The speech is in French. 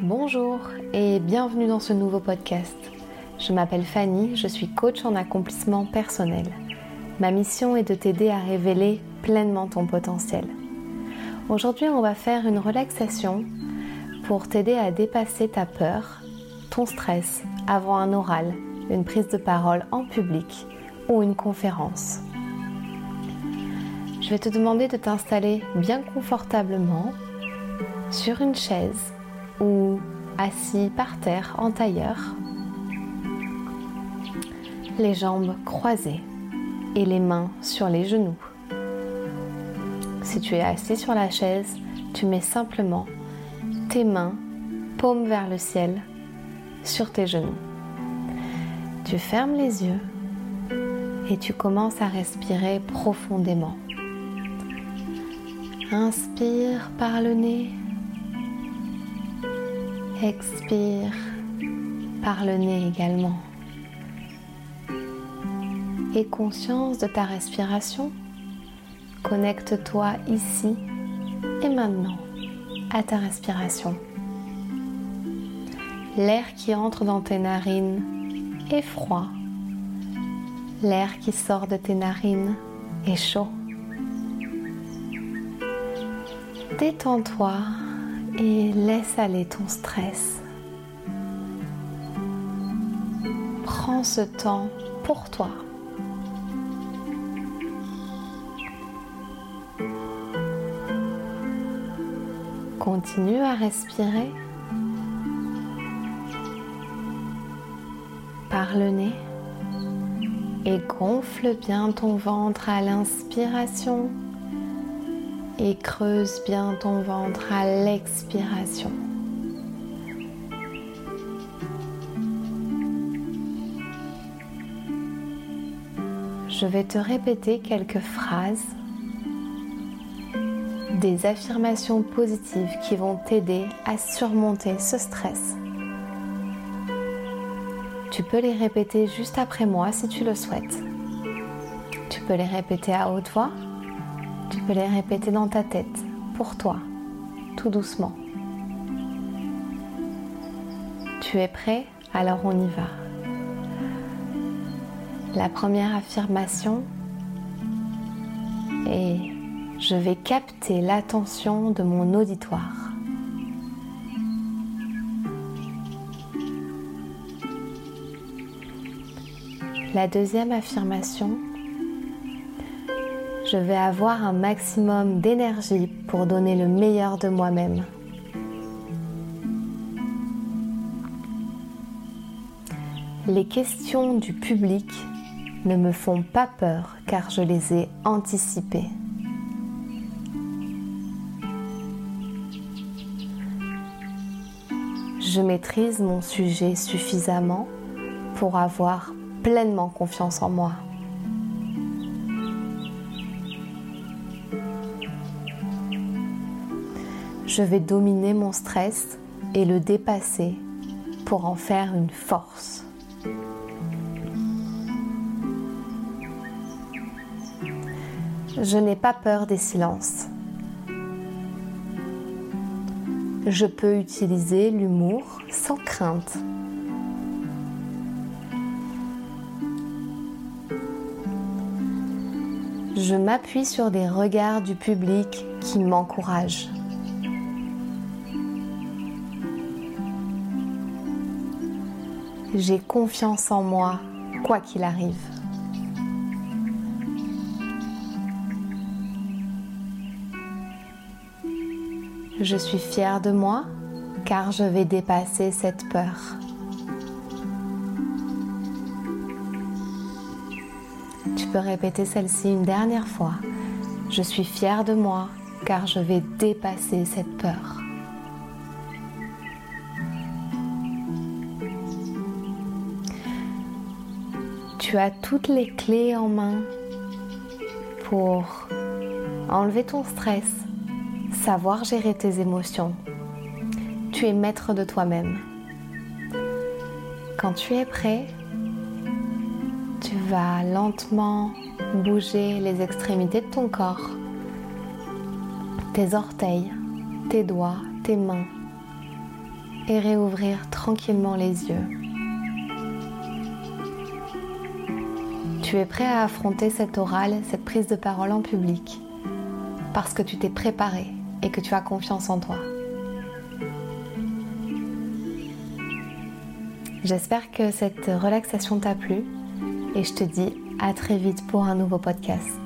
Bonjour et bienvenue dans ce nouveau podcast. Je m'appelle Fanny, je suis coach en accomplissement personnel. Ma mission est de t'aider à révéler pleinement ton potentiel. Aujourd'hui, on va faire une relaxation pour t'aider à dépasser ta peur, ton stress avant un oral, une prise de parole en public ou une conférence. Je vais te demander de t'installer bien confortablement sur une chaise ou assis par terre en tailleur, les jambes croisées et les mains sur les genoux. Si tu es assis sur la chaise, tu mets simplement tes mains, paumes vers le ciel, sur tes genoux. Tu fermes les yeux et tu commences à respirer profondément. Inspire par le nez. Expire par le nez également. Et conscience de ta respiration, connecte-toi ici et maintenant à ta respiration. L'air qui entre dans tes narines est froid. L'air qui sort de tes narines est chaud. Détends-toi et laisse aller ton stress. Prends ce temps pour toi. Continue à respirer par le nez et gonfle bien ton ventre à l'inspiration et creuse bien ton ventre à l'expiration. Je vais te répéter quelques phrases, des affirmations positives qui vont t'aider à surmonter ce stress. Tu peux les répéter juste après moi si tu le souhaites. Tu peux les répéter à haute voix tu peux les répéter dans ta tête, pour toi, tout doucement. Tu es prêt? Alors on y va. La première affirmation est je vais capter l'attention de mon auditoire. La deuxième affirmation je vais avoir un maximum d'énergie pour donner le meilleur de moi-même. Les questions du public ne me font pas peur car je les ai anticipées. Je maîtrise mon sujet suffisamment pour avoir pleinement confiance en moi. Je vais dominer mon stress et le dépasser pour en faire une force. Je n'ai pas peur des silences. Je peux utiliser l'humour sans crainte. Je m'appuie sur des regards du public qui m'encouragent. J'ai confiance en moi, quoi qu'il arrive. Je suis fière de moi car je vais dépasser cette peur. Tu peux répéter celle-ci une dernière fois. Je suis fière de moi car je vais dépasser cette peur. Tu as toutes les clés en main pour enlever ton stress, savoir gérer tes émotions. Tu es maître de toi-même. Quand tu es prêt, tu vas lentement bouger les extrémités de ton corps, tes orteils, tes doigts, tes mains, et réouvrir tranquillement les yeux. Tu es prêt à affronter cet oral, cette prise de parole en public, parce que tu t'es préparé et que tu as confiance en toi? J'espère que cette relaxation t'a plu et je te dis à très vite pour un nouveau podcast.